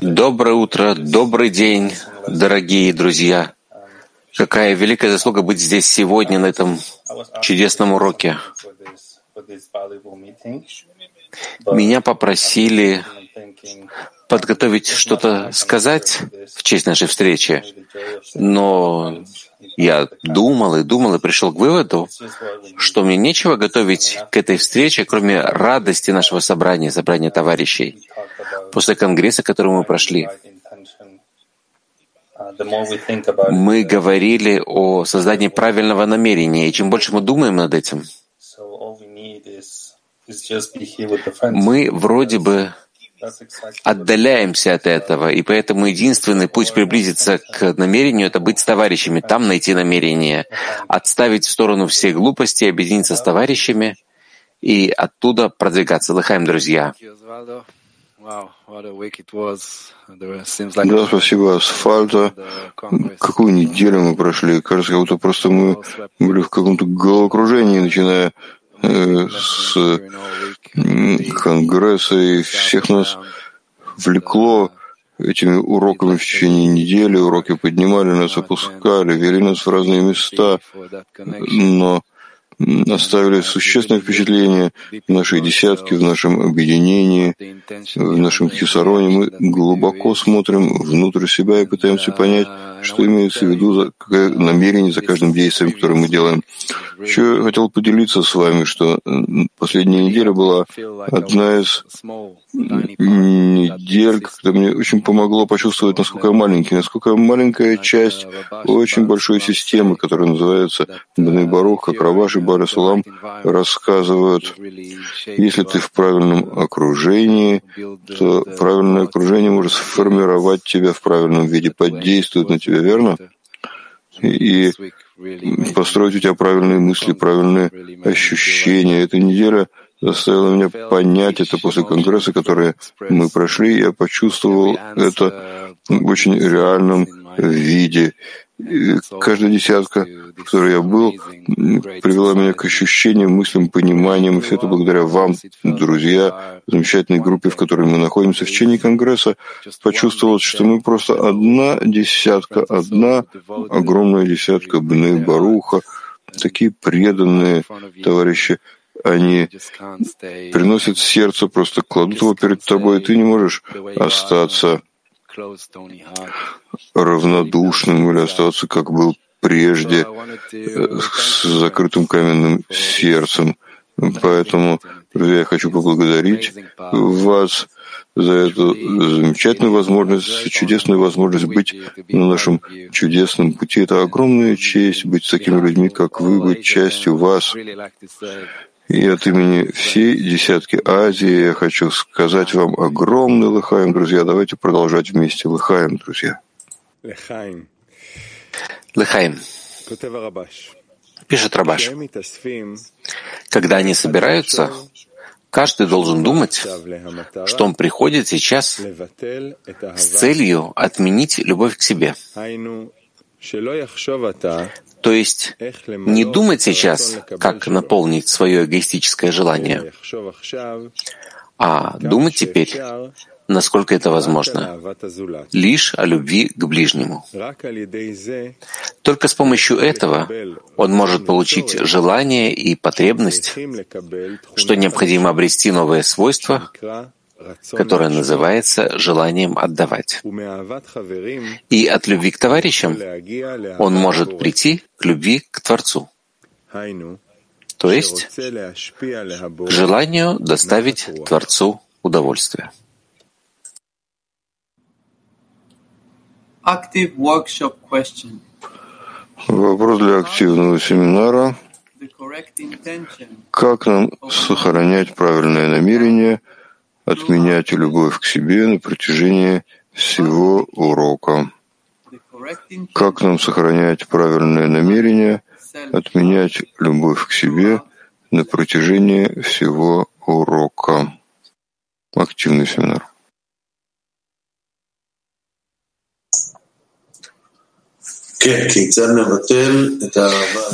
Доброе утро, добрый день, дорогие друзья. Какая великая заслуга быть здесь сегодня на этом чудесном уроке. Меня попросили подготовить что-то сказать в честь нашей встречи, но я думал и думал и пришел к выводу, что мне нечего готовить к этой встрече, кроме радости нашего собрания, собрания товарищей, после конгресса, который мы прошли. Мы говорили о создании правильного намерения, и чем больше мы думаем над этим, мы вроде бы отдаляемся от этого, и поэтому единственный путь приблизиться к намерению — это быть с товарищами, там найти намерение, отставить в сторону все глупости, объединиться с товарищами и оттуда продвигаться. Лыхаем, друзья. Да, спасибо, асфальта. Какую неделю мы прошли. Кажется, как будто просто мы были в каком-то головокружении, начиная с Конгресса и всех нас влекло этими уроками в течение недели. Уроки поднимали нас, опускали, вели нас в разные места, но оставили существенное впечатление в нашей десятке, в нашем объединении, в нашем хисароне. Мы глубоко смотрим внутрь себя и пытаемся понять, что имеется в виду, за, какое намерение за каждым действием, которое мы делаем. Еще я хотел поделиться с вами, что последняя неделя была одна из недель, когда мне очень помогло почувствовать, насколько я маленький, насколько маленькая часть очень большой системы, которая называется Бней Барух, как Раваш и Салам рассказывают, если ты в правильном окружении, то правильное окружение может сформировать тебя в правильном виде, подействует на тебя, верно? И построить у тебя правильные мысли, правильные ощущения. Эта неделя заставила меня понять это после конгресса, который мы прошли. Я почувствовал это в очень реальном виде. Каждая десятка, в которой я был, привела меня к ощущениям, мыслям, пониманиям. И все это благодаря вам, друзья, замечательной группе, в которой мы находимся в течение Конгресса, почувствовал, что мы просто одна десятка, одна огромная десятка Бны Баруха, такие преданные товарищи, они приносят сердце, просто кладут его перед тобой, и ты не можешь остаться равнодушным или оставаться, как был прежде, э, с закрытым каменным сердцем. Поэтому, я хочу поблагодарить вас за эту замечательную возможность, чудесную возможность быть на нашем чудесном пути. Это огромная честь быть с такими людьми, как вы, быть частью вас. И от имени всей десятки Азии я хочу сказать вам огромный лыхаем, друзья. Давайте продолжать вместе лыхаем, друзья. Лыхаем. Пишет Рабаш. Когда они собираются, каждый должен думать, что он приходит сейчас с целью отменить любовь к себе. То есть не думать сейчас, как наполнить свое эгоистическое желание, а думать теперь, насколько это возможно, лишь о любви к ближнему. Только с помощью этого он может получить желание и потребность, что необходимо обрести новое свойство, которое называется желанием отдавать. И от любви к товарищам он может прийти к любви к Творцу, то есть к желанию доставить Творцу удовольствие. Вопрос для активного семинара. Как нам сохранять правильное намерение – отменять любовь к себе на протяжении всего урока. Как нам сохранять правильное намерение, отменять любовь к себе на протяжении всего урока? Активный семинар.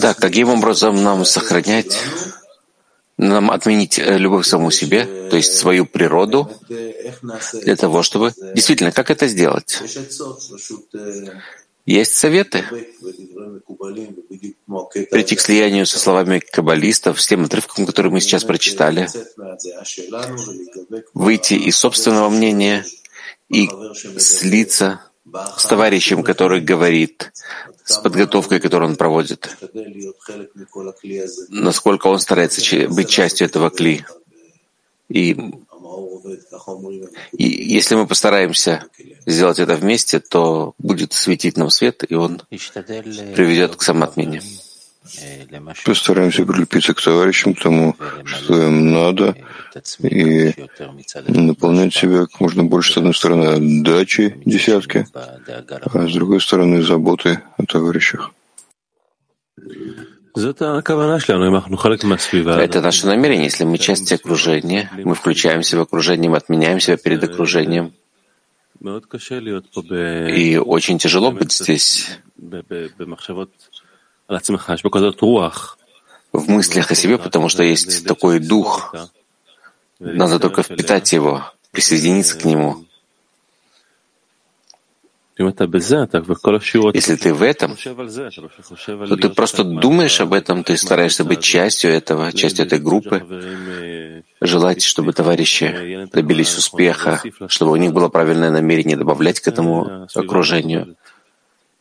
Да, каким образом нам сохранять нам отменить э, любовь к самому себе, то есть свою природу, для того, чтобы... Действительно, как это сделать? Есть советы. Прийти к слиянию со словами каббалистов, с тем отрывком, который мы сейчас прочитали, выйти из собственного мнения и слиться с товарищем, который говорит, с подготовкой, которую он проводит, насколько он старается быть частью этого кли. И, и если мы постараемся сделать это вместе, то будет светить нам свет, и он приведет к самоотмене. Постараемся прилепиться к товарищам, к тому, что им надо, и наполнять себя как можно больше, с одной стороны, отдачи десятки, а с другой стороны, заботы о товарищах. Это наше намерение. Если мы часть окружения, мы включаемся в окружение, мы отменяем себя перед окружением. И очень тяжело быть здесь в мыслях о себе, потому что есть такой дух. Надо только впитать его, присоединиться к нему. Если ты в этом, то ты просто думаешь об этом, ты стараешься быть частью этого, частью этой группы, желать, чтобы товарищи добились успеха, чтобы у них было правильное намерение добавлять к этому окружению.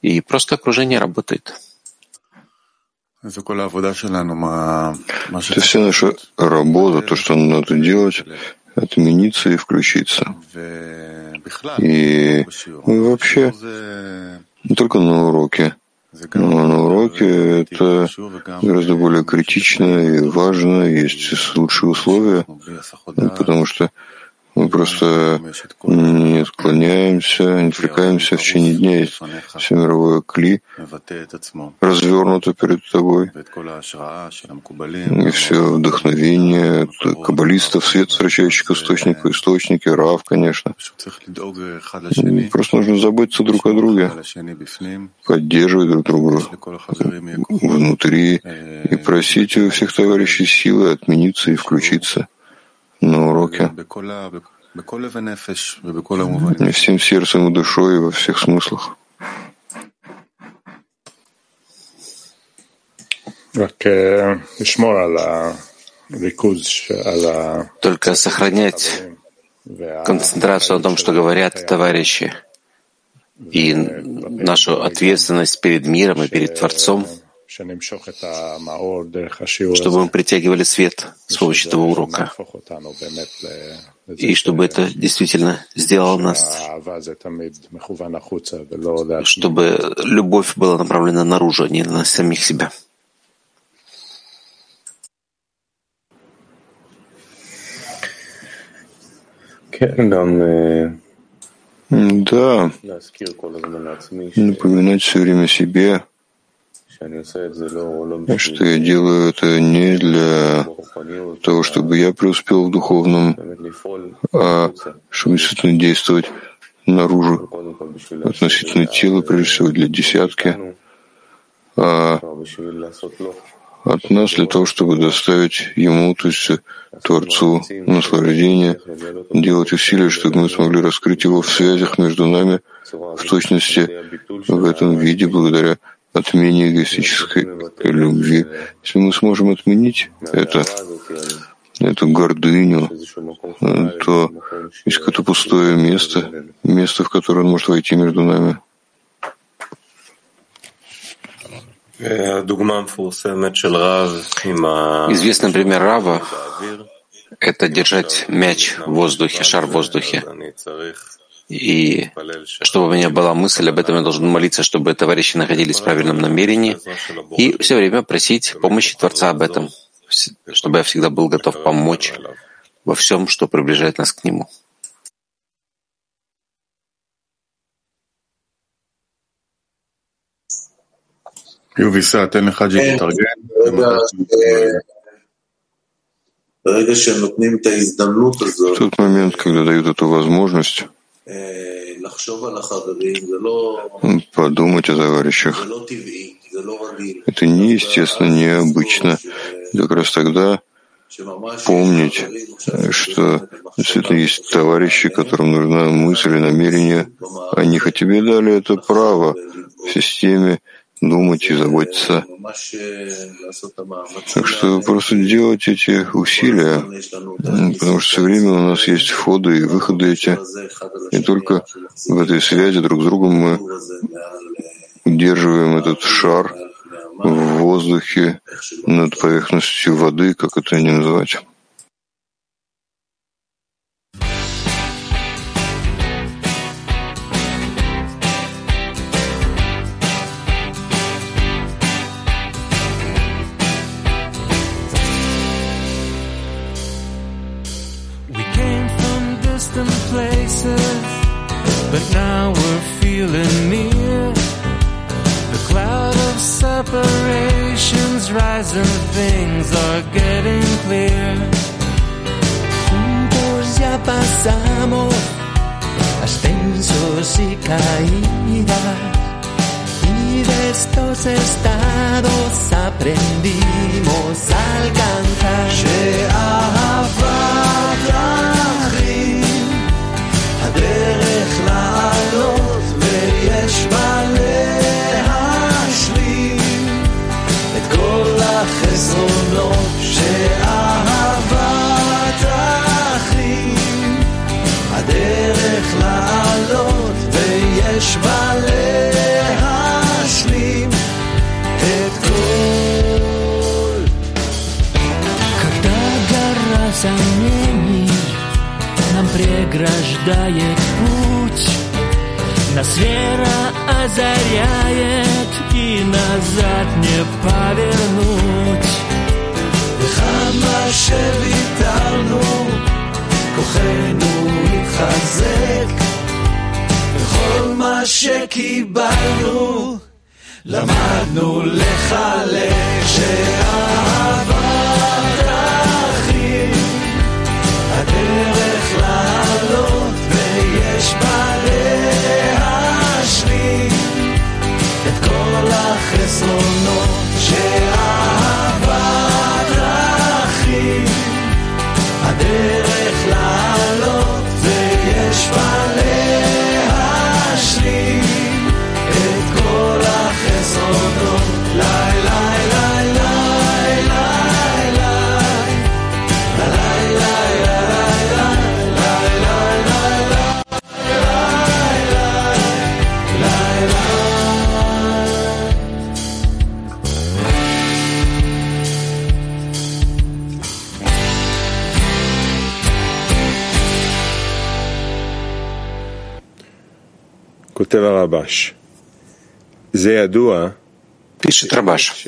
И просто окружение работает. Это вся наша работа, то, что надо делать, отмениться и включиться. И вообще, не только на уроке, но на уроке это гораздо более критично и важно, есть лучшие условия, потому что мы просто не отклоняемся, не отвлекаемся в течение дня. Все мировое кли развернуто перед тобой. И все вдохновение каббалистов, свет, возвращающих к источнику, источники, рав, конечно. Просто нужно заботиться друг о друге, поддерживать друг друга внутри и просить у всех товарищей силы отмениться и включиться на уроке. И всем сердцем и душой, и во всех смыслах. Только сохранять концентрацию на том, что говорят товарищи, и нашу ответственность перед миром и перед Творцом — чтобы мы притягивали свет с помощью этого урока, и чтобы это действительно сделало нас, чтобы любовь была направлена наружу, а не на самих себя. Да, напоминать все время себе, что я делаю это не для того, чтобы я преуспел в духовном, а чтобы действительно действовать наружу, относительно тела, прежде всего для десятки, а от нас для того, чтобы доставить ему, то есть Творцу, наслаждение, делать усилия, чтобы мы смогли раскрыть его в связях между нами в точности в этом виде, благодаря отмене эгоистической любви. Если мы сможем отменить это, эту гордыню, то есть какое-то пустое место, место, в которое он может войти между нами. Известный пример Рава — это держать мяч в воздухе, шар в воздухе. И чтобы у меня была мысль об этом, я должен молиться, чтобы товарищи находились в правильном намерении и все время просить помощи Творца об этом, чтобы я всегда был готов помочь во всем, что приближает нас к Нему. В тот момент, когда дают эту возможность, Подумать о товарищах. Это неестественно, необычно. как раз тогда, помнить, что действительно есть товарищи, которым нужна мысль и намерение. Они хоть тебе дали это право в системе думать и заботиться. Так что просто делать эти усилия, потому что все время у нас есть входы и выходы эти. И только в этой связи друг с другом мы удерживаем этот шар в воздухе над поверхностью воды, как это не называть. Separations rising, things are getting clear. Juntos ya pasamos ascensos y caídas. Y de estos estados aprendimos a alcanzar. озаряет и назад не повернуть. וכמה שוויתרנו, כוחנו התחזק. וכל מה שקיבלנו, למדנו לחלק שאהבה כותב הרבש, זה ידוע Пишет Рабаш.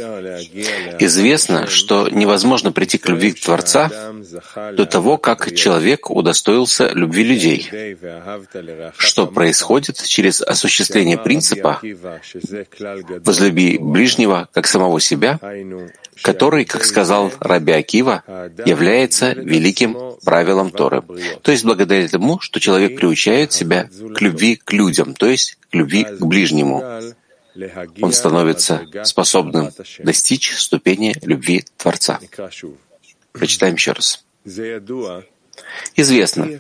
Известно, что невозможно прийти к любви Творца до того, как человек удостоился любви людей, что происходит через осуществление принципа «возлюби ближнего, как самого себя», который, как сказал Раби Акива, является великим правилом Торы. То есть благодаря тому, что человек приучает себя к любви к людям, то есть к любви к ближнему он становится способным достичь ступени любви Творца. Прочитаем еще раз. Известно,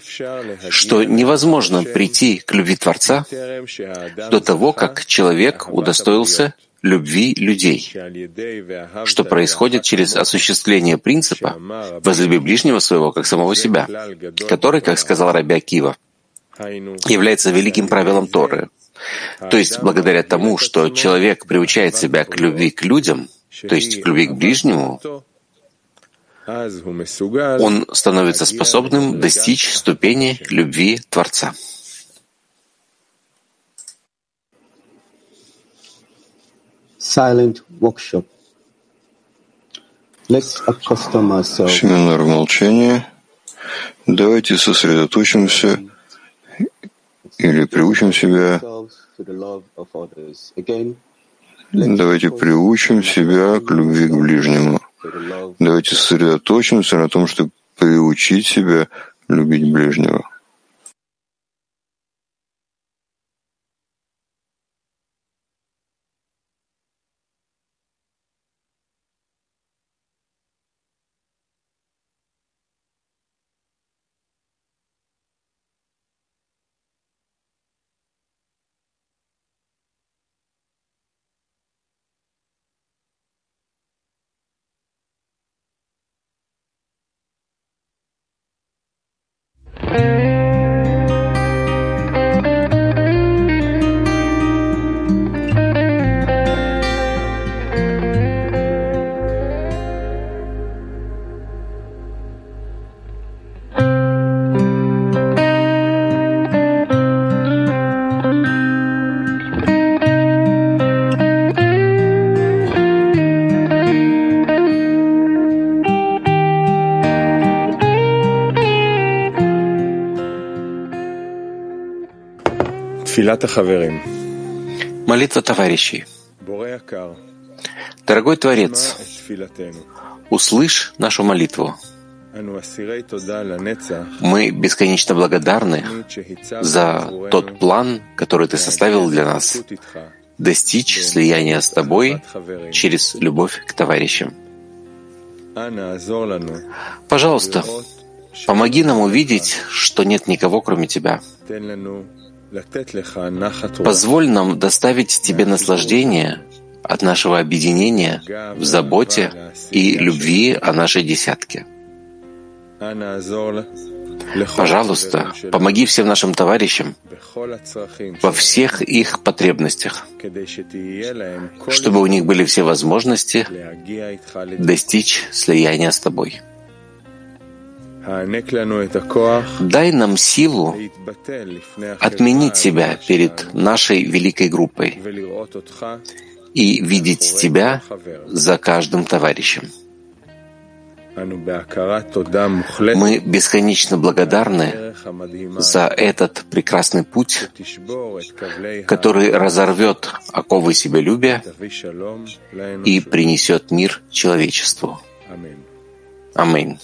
что невозможно прийти к любви Творца до того, как человек удостоился любви людей, что происходит через осуществление принципа «возлюби ближнего своего, как самого себя», который, как сказал Раби Акива, является великим правилом Торы, то есть благодаря тому, что человек приучает себя к любви к людям, то есть к любви к ближнему, он становится способным достичь ступени любви Творца. Silent workshop. Let's accustom ourselves. Семинар молчания. Давайте сосредоточимся или приучим себя, давайте приучим себя к любви к ближнему. Давайте сосредоточимся на том, чтобы приучить себя любить ближнего. Молитва товарищей. Дорогой Творец, услышь нашу молитву. Мы бесконечно благодарны за тот план, который Ты составил для нас, достичь слияния с Тобой через любовь к товарищам. Пожалуйста, помоги нам увидеть, что нет никого, кроме Тебя. Позволь нам доставить Тебе наслаждение от нашего объединения в заботе и любви о нашей десятке. Пожалуйста, помоги всем нашим товарищам во всех их потребностях, чтобы у них были все возможности достичь слияния с Тобой. Дай нам силу отменить себя перед нашей великой группой и видеть Тебя за каждым товарищем. Мы бесконечно благодарны за этот прекрасный путь, который разорвет оковы себялюбия и принесет мир человечеству. Аминь.